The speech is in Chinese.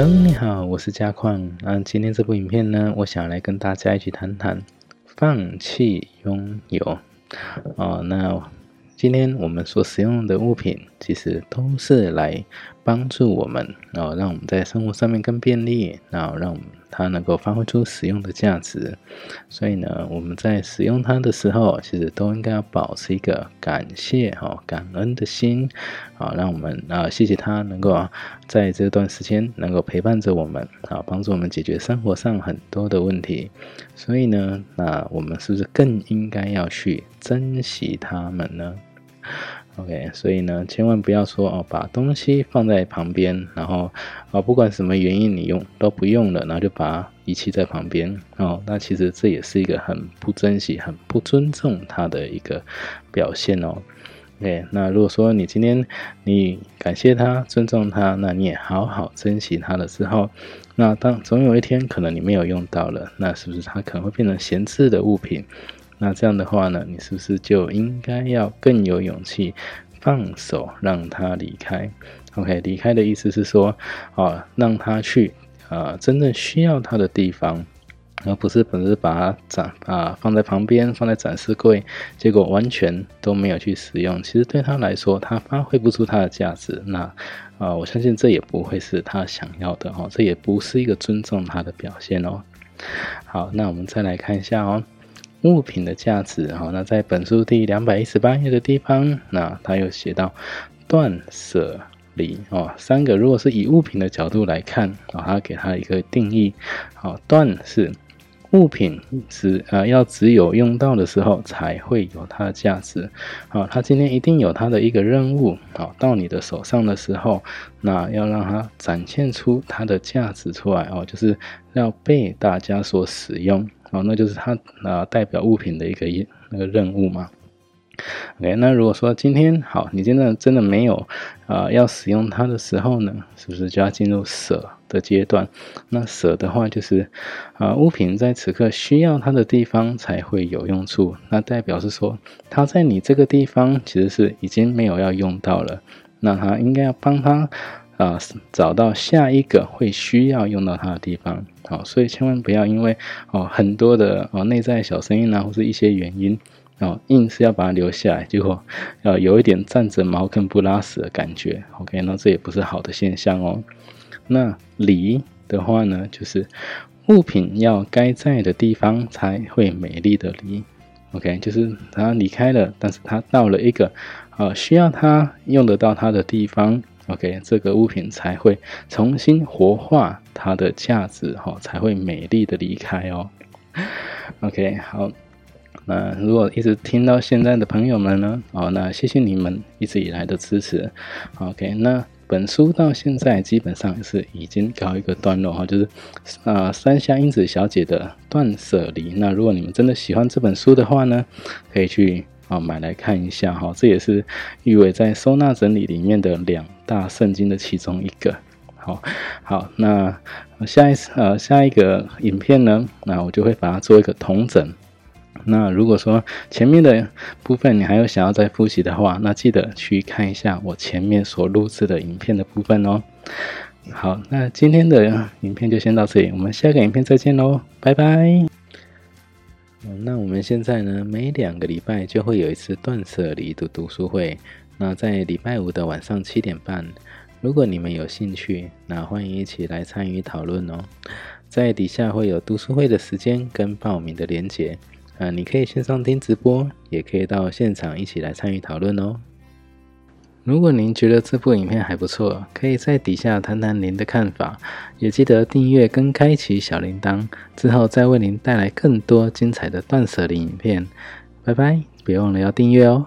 Hello，你好，我是嘉矿。那今天这部影片呢，我想来跟大家一起谈谈放弃拥有。哦，那今天我们所使用的物品，其实都是来帮助我们，然后让我们在生活上面更便利，然后让。它能够发挥出使用的价值，所以呢，我们在使用它的时候，其实都应该要保持一个感谢、哈感恩的心，好，让我们啊谢谢它能够在这段时间能够陪伴着我们，啊，帮助我们解决生活上很多的问题。所以呢，那我们是不是更应该要去珍惜它们呢？OK，所以呢，千万不要说哦，把东西放在旁边，然后啊，不管什么原因你用都不用了，然后就把它遗弃在旁边哦。那其实这也是一个很不珍惜、很不尊重它的一个表现哦。OK，那如果说你今天你感谢他、尊重他，那你也好好珍惜他的时候，那当总有一天可能你没有用到了，那是不是它可能会变成闲置的物品？那这样的话呢，你是不是就应该要更有勇气放手让他离开？OK，离开的意思是说，啊，让他去啊真正需要他的地方，而不是本是把它展啊放在旁边，放在展示柜，结果完全都没有去使用。其实对他来说，他发挥不出他的价值。那啊，我相信这也不会是他想要的哦，这也不是一个尊重他的表现哦。好，那我们再来看一下哦。物品的价值，好，那在本书第两百一十八页的地方，那他又写到断舍离哦，三个，如果是以物品的角度来看，啊，他给他一个定义，好，断是物品只啊要只有用到的时候才会有它的价值，好，它今天一定有它的一个任务，好，到你的手上的时候，那要让它展现出它的价值出来哦，就是要被大家所使用。哦，那就是它啊代表物品的一个一那个任务嘛。OK，那如果说今天好，你真的真的没有啊要使用它的时候呢，是不是就要进入舍的阶段？那舍的话就是啊物品在此刻需要它的地方才会有用处，那代表是说它在你这个地方其实是已经没有要用到了，那它应该要帮它。啊，找到下一个会需要用到它的地方，好，所以千万不要因为哦很多的哦内在小声音啊，或是一些原因哦，硬是要把它留下来，结果呃有一点站着茅坑不拉屎的感觉。OK，那这也不是好的现象哦。那离的话呢，就是物品要该在的地方才会美丽的离。OK，就是它离开了，但是它到了一个呃需要它用得到它的地方。OK，这个物品才会重新活化它的价值，哈，才会美丽的离开哦。OK，好，那如果一直听到现在的朋友们呢，哦，那谢谢你们一直以来的支持。OK，那本书到现在基本上是已经告一个段落哈，就是啊，三下英子小姐的断舍离。那如果你们真的喜欢这本书的话呢，可以去。啊，买来看一下哈，这也是誉为在收纳整理里面的两大圣经的其中一个。好，好，那下一次呃下一个影片呢，那我就会把它做一个同整。那如果说前面的部分你还有想要再复习的话，那记得去看一下我前面所录制的影片的部分哦。好，那今天的影片就先到这里，我们下个影片再见喽，拜拜。那我们现在呢，每两个礼拜就会有一次断舍离的读书会。那在礼拜五的晚上七点半，如果你们有兴趣，那欢迎一起来参与讨论哦。在底下会有读书会的时间跟报名的连结，啊，你可以线上听直播，也可以到现场一起来参与讨论哦。如果您觉得这部影片还不错，可以在底下谈谈您的看法，也记得订阅跟开启小铃铛，之后再为您带来更多精彩的断舍离影片。拜拜，别忘了要订阅哦。